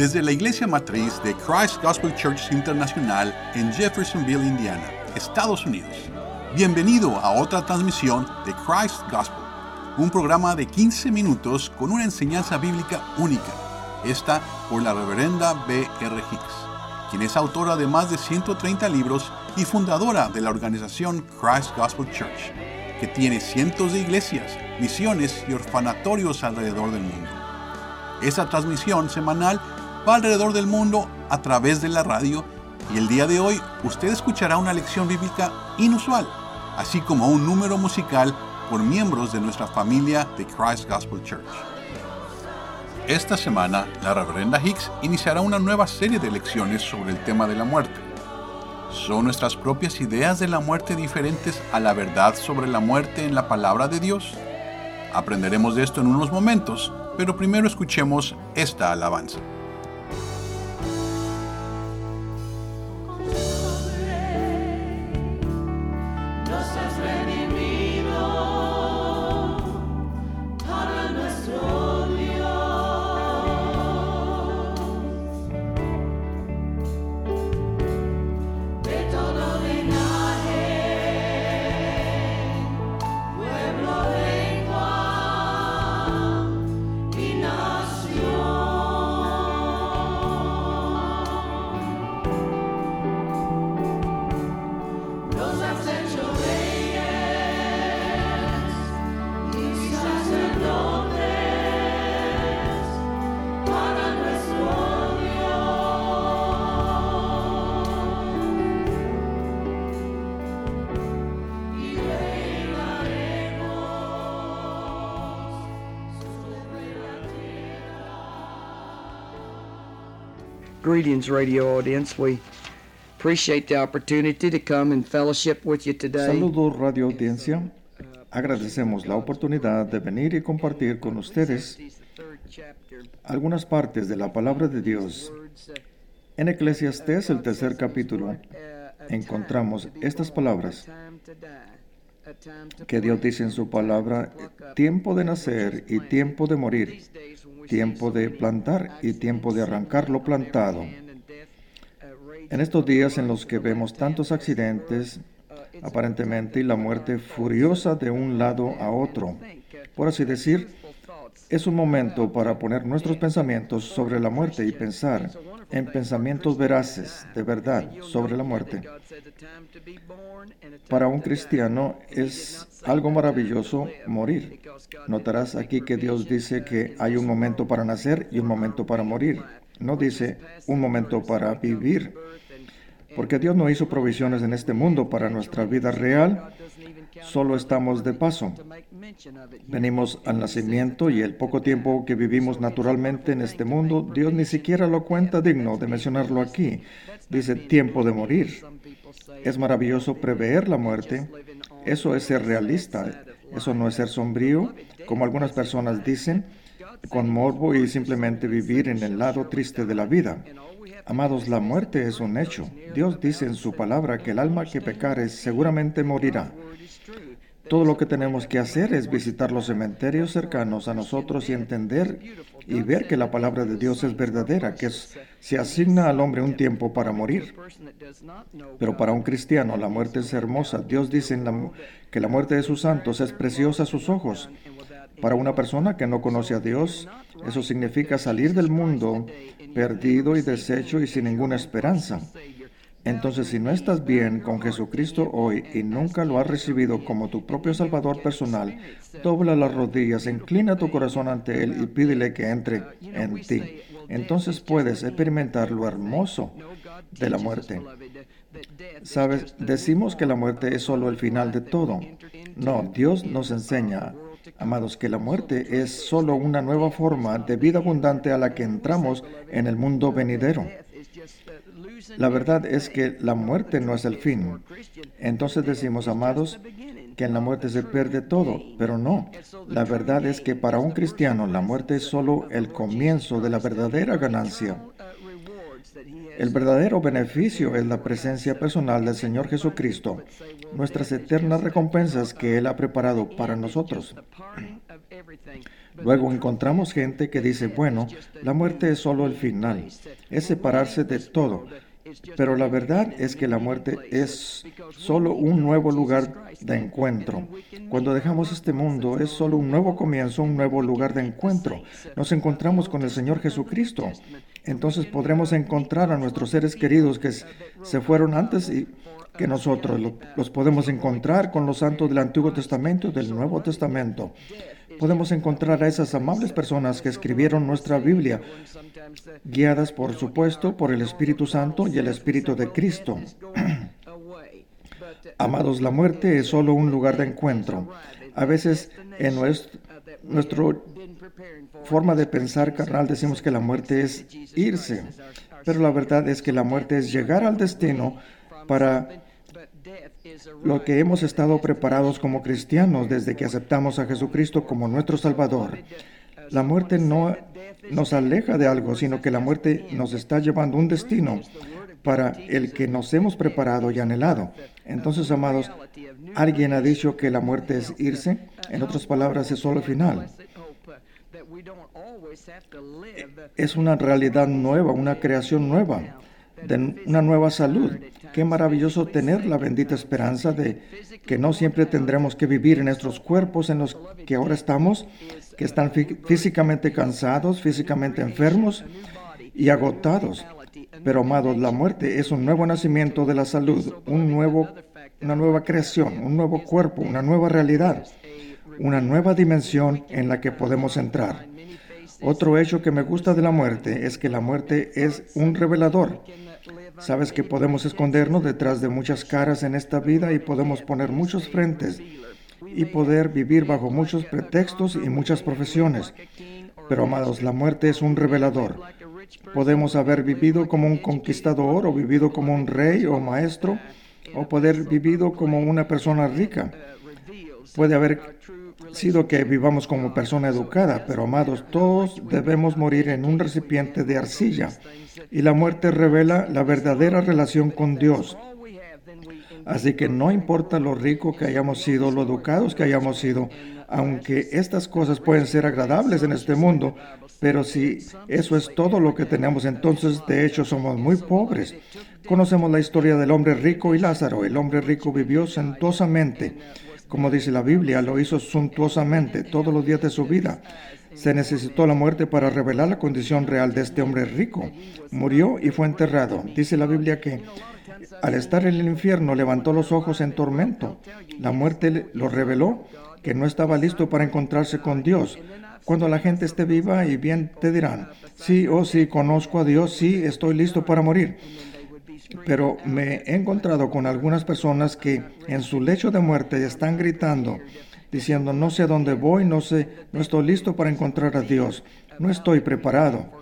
desde la iglesia matriz de Christ Gospel Church Internacional en Jeffersonville, Indiana, Estados Unidos. Bienvenido a otra transmisión de Christ Gospel, un programa de 15 minutos con una enseñanza bíblica única, esta por la reverenda B.R. Hicks, quien es autora de más de 130 libros y fundadora de la organización Christ Gospel Church, que tiene cientos de iglesias, misiones y orfanatorios alrededor del mundo. Esa transmisión semanal va alrededor del mundo a través de la radio y el día de hoy usted escuchará una lección bíblica inusual, así como un número musical por miembros de nuestra familia de Christ Gospel Church. Esta semana, la reverenda Hicks iniciará una nueva serie de lecciones sobre el tema de la muerte. ¿Son nuestras propias ideas de la muerte diferentes a la verdad sobre la muerte en la palabra de Dios? Aprenderemos de esto en unos momentos, pero primero escuchemos esta alabanza. Greetings, radio audience. We appreciate the opportunity to come and fellowship with you today. Saludos, radio audiencia. Agradecemos la oportunidad de venir y compartir con ustedes algunas partes de la palabra de Dios. En Eclesiastés, el tercer capítulo, encontramos estas palabras que Dios dice en su palabra, tiempo de nacer y tiempo de morir, tiempo de plantar y tiempo de arrancar lo plantado. En estos días en los que vemos tantos accidentes, aparentemente, y la muerte furiosa de un lado a otro, por así decir, es un momento para poner nuestros pensamientos sobre la muerte y pensar en pensamientos veraces, de verdad, sobre la muerte. Para un cristiano es algo maravilloso morir. Notarás aquí que Dios dice que hay un momento para nacer y un momento para morir. No dice un momento para vivir. Porque Dios no hizo provisiones en este mundo para nuestra vida real solo estamos de paso. Venimos al nacimiento y el poco tiempo que vivimos naturalmente en este mundo, Dios ni siquiera lo cuenta digno de mencionarlo aquí. Dice tiempo de morir. Es maravilloso prever la muerte. Eso es ser realista. Eso no es ser sombrío, como algunas personas dicen, con morbo y simplemente vivir en el lado triste de la vida. Amados, la muerte es un hecho. Dios dice en su palabra que el alma que pecare seguramente morirá. Todo lo que tenemos que hacer es visitar los cementerios cercanos a nosotros y entender y ver que la palabra de Dios es verdadera, que se asigna al hombre un tiempo para morir. Pero para un cristiano la muerte es hermosa. Dios dice que la muerte de sus santos es preciosa a sus ojos. Para una persona que no conoce a Dios, eso significa salir del mundo perdido y deshecho y sin ninguna esperanza. Entonces, si no estás bien con Jesucristo hoy y nunca lo has recibido como tu propio Salvador personal, dobla las rodillas, inclina tu corazón ante Él y pídele que entre en ti. Entonces puedes experimentar lo hermoso de la muerte. Sabes, decimos que la muerte es solo el final de todo. No, Dios nos enseña, amados, que la muerte es solo una nueva forma de vida abundante a la que entramos en el mundo venidero. La verdad es que la muerte no es el fin. Entonces decimos, amados, que en la muerte se pierde todo, pero no. La verdad es que para un cristiano la muerte es solo el comienzo de la verdadera ganancia. El verdadero beneficio es la presencia personal del Señor Jesucristo, nuestras eternas recompensas que Él ha preparado para nosotros. Luego encontramos gente que dice, bueno, la muerte es solo el final, es separarse de todo. Pero la verdad es que la muerte es solo un nuevo lugar de encuentro. Cuando dejamos este mundo es solo un nuevo comienzo, un nuevo lugar de encuentro. Nos encontramos con el Señor Jesucristo. Entonces podremos encontrar a nuestros seres queridos que se fueron antes y que nosotros los podemos encontrar con los santos del Antiguo Testamento y del Nuevo Testamento podemos encontrar a esas amables personas que escribieron nuestra Biblia, guiadas por supuesto por el Espíritu Santo y el Espíritu de Cristo. Amados, la muerte es solo un lugar de encuentro. A veces en nuestra forma de pensar carnal decimos que la muerte es irse, pero la verdad es que la muerte es llegar al destino para lo que hemos estado preparados como cristianos desde que aceptamos a Jesucristo como nuestro Salvador. La muerte no nos aleja de algo, sino que la muerte nos está llevando un destino para el que nos hemos preparado y anhelado. Entonces, amados, ¿alguien ha dicho que la muerte es irse? En otras palabras, es solo el final. Es una realidad nueva, una creación nueva de una nueva salud. Qué maravilloso tener la bendita esperanza de que no siempre tendremos que vivir en nuestros cuerpos en los que ahora estamos, que están físicamente cansados, físicamente enfermos y agotados. Pero amados, la muerte es un nuevo nacimiento de la salud, un nuevo, una nueva creación, un nuevo cuerpo, una nueva realidad, una nueva dimensión en la que podemos entrar. Otro hecho que me gusta de la muerte es que la muerte es un revelador. Sabes que podemos escondernos detrás de muchas caras en esta vida y podemos poner muchos frentes y poder vivir bajo muchos pretextos y muchas profesiones. Pero amados, la muerte es un revelador. Podemos haber vivido como un conquistador o vivido como un rey o maestro o poder vivido como una persona rica. Puede haber sido que vivamos como persona educada, pero amados, todos debemos morir en un recipiente de arcilla y la muerte revela la verdadera relación con Dios. Así que no importa lo rico que hayamos sido, lo educados que hayamos sido, aunque estas cosas pueden ser agradables en este mundo, pero si eso es todo lo que tenemos, entonces de hecho somos muy pobres. Conocemos la historia del hombre rico y Lázaro. El hombre rico vivió sentuosamente. Como dice la Biblia, lo hizo suntuosamente todos los días de su vida. Se necesitó la muerte para revelar la condición real de este hombre rico. Murió y fue enterrado. Dice la Biblia que al estar en el infierno levantó los ojos en tormento. La muerte lo reveló que no estaba listo para encontrarse con Dios. Cuando la gente esté viva y bien te dirán, sí, oh sí, conozco a Dios, sí, estoy listo para morir. Pero me he encontrado con algunas personas que en su lecho de muerte están gritando, diciendo, no sé a dónde voy, no sé, no estoy listo para encontrar a Dios, no estoy preparado.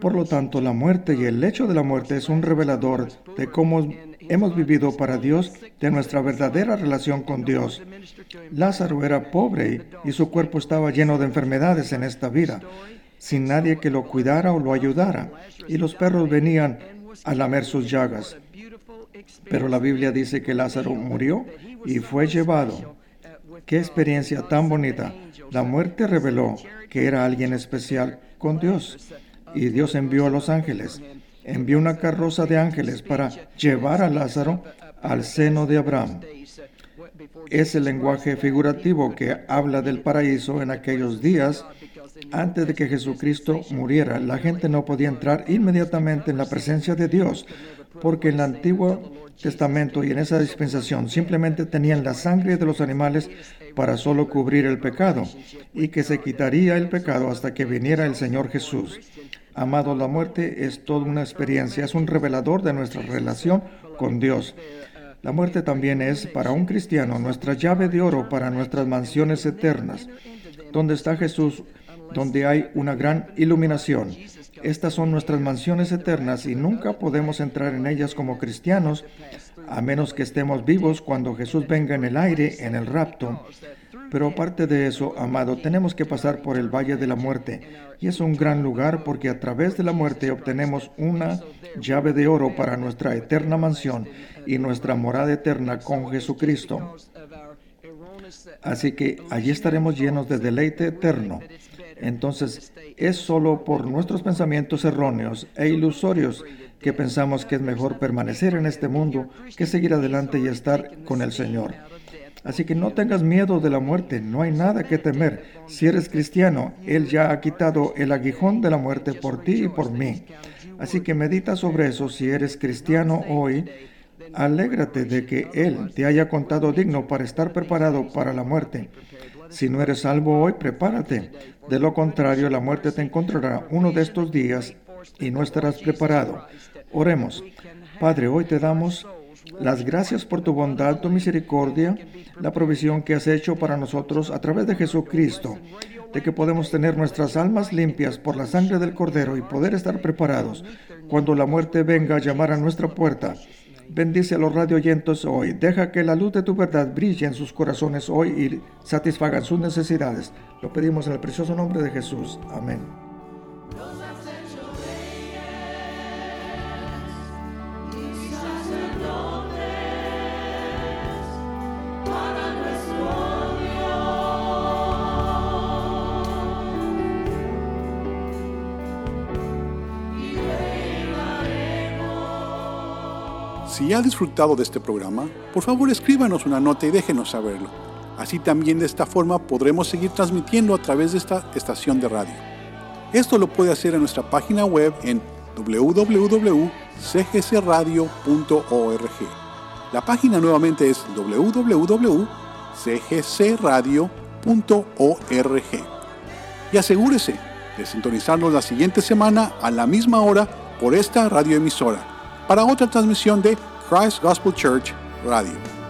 Por lo tanto, la muerte y el hecho de la muerte es un revelador de cómo hemos vivido para Dios, de nuestra verdadera relación con Dios. Lázaro era pobre y su cuerpo estaba lleno de enfermedades en esta vida, sin nadie que lo cuidara o lo ayudara, y los perros venían a lamer sus llagas. Pero la Biblia dice que Lázaro murió y fue llevado Qué experiencia tan bonita. La muerte reveló que era alguien especial con Dios. Y Dios envió a los ángeles. Envió una carroza de ángeles para llevar a Lázaro al seno de Abraham. Es el lenguaje figurativo que habla del paraíso en aquellos días. Antes de que Jesucristo muriera, la gente no podía entrar inmediatamente en la presencia de Dios, porque en el Antiguo Testamento y en esa dispensación simplemente tenían la sangre de los animales para solo cubrir el pecado, y que se quitaría el pecado hasta que viniera el Señor Jesús. Amado, la muerte es toda una experiencia, es un revelador de nuestra relación con Dios. La muerte también es, para un cristiano, nuestra llave de oro para nuestras mansiones eternas. Donde está Jesús, donde hay una gran iluminación. Estas son nuestras mansiones eternas y nunca podemos entrar en ellas como cristianos a menos que estemos vivos cuando Jesús venga en el aire, en el rapto. Pero aparte de eso, amado, tenemos que pasar por el valle de la muerte. Y es un gran lugar porque a través de la muerte obtenemos una llave de oro para nuestra eterna mansión y nuestra morada eterna con Jesucristo. Así que allí estaremos llenos de deleite eterno. Entonces, es solo por nuestros pensamientos erróneos e ilusorios que pensamos que es mejor permanecer en este mundo que seguir adelante y estar con el Señor. Así que no tengas miedo de la muerte, no hay nada que temer. Si eres cristiano, Él ya ha quitado el aguijón de la muerte por ti y por mí. Así que medita sobre eso si eres cristiano hoy. Alégrate de que Él te haya contado digno para estar preparado para la muerte. Si no eres salvo hoy, prepárate. De lo contrario, la muerte te encontrará uno de estos días y no estarás preparado. Oremos. Padre, hoy te damos las gracias por tu bondad, tu misericordia, la provisión que has hecho para nosotros a través de Jesucristo, de que podemos tener nuestras almas limpias por la sangre del Cordero y poder estar preparados cuando la muerte venga a llamar a nuestra puerta. Bendice a los radioyentes hoy. Deja que la luz de tu verdad brille en sus corazones hoy y satisfagan sus necesidades. Lo pedimos en el precioso nombre de Jesús. Amén. Si ha disfrutado de este programa, por favor escríbanos una nota y déjenos saberlo. Así también de esta forma podremos seguir transmitiendo a través de esta estación de radio. Esto lo puede hacer en nuestra página web en www.cgcradio.org. La página nuevamente es www.cgcradio.org. Y asegúrese de sintonizarnos la siguiente semana a la misma hora por esta radioemisora para otra transmisión de Christ Gospel Church Radio.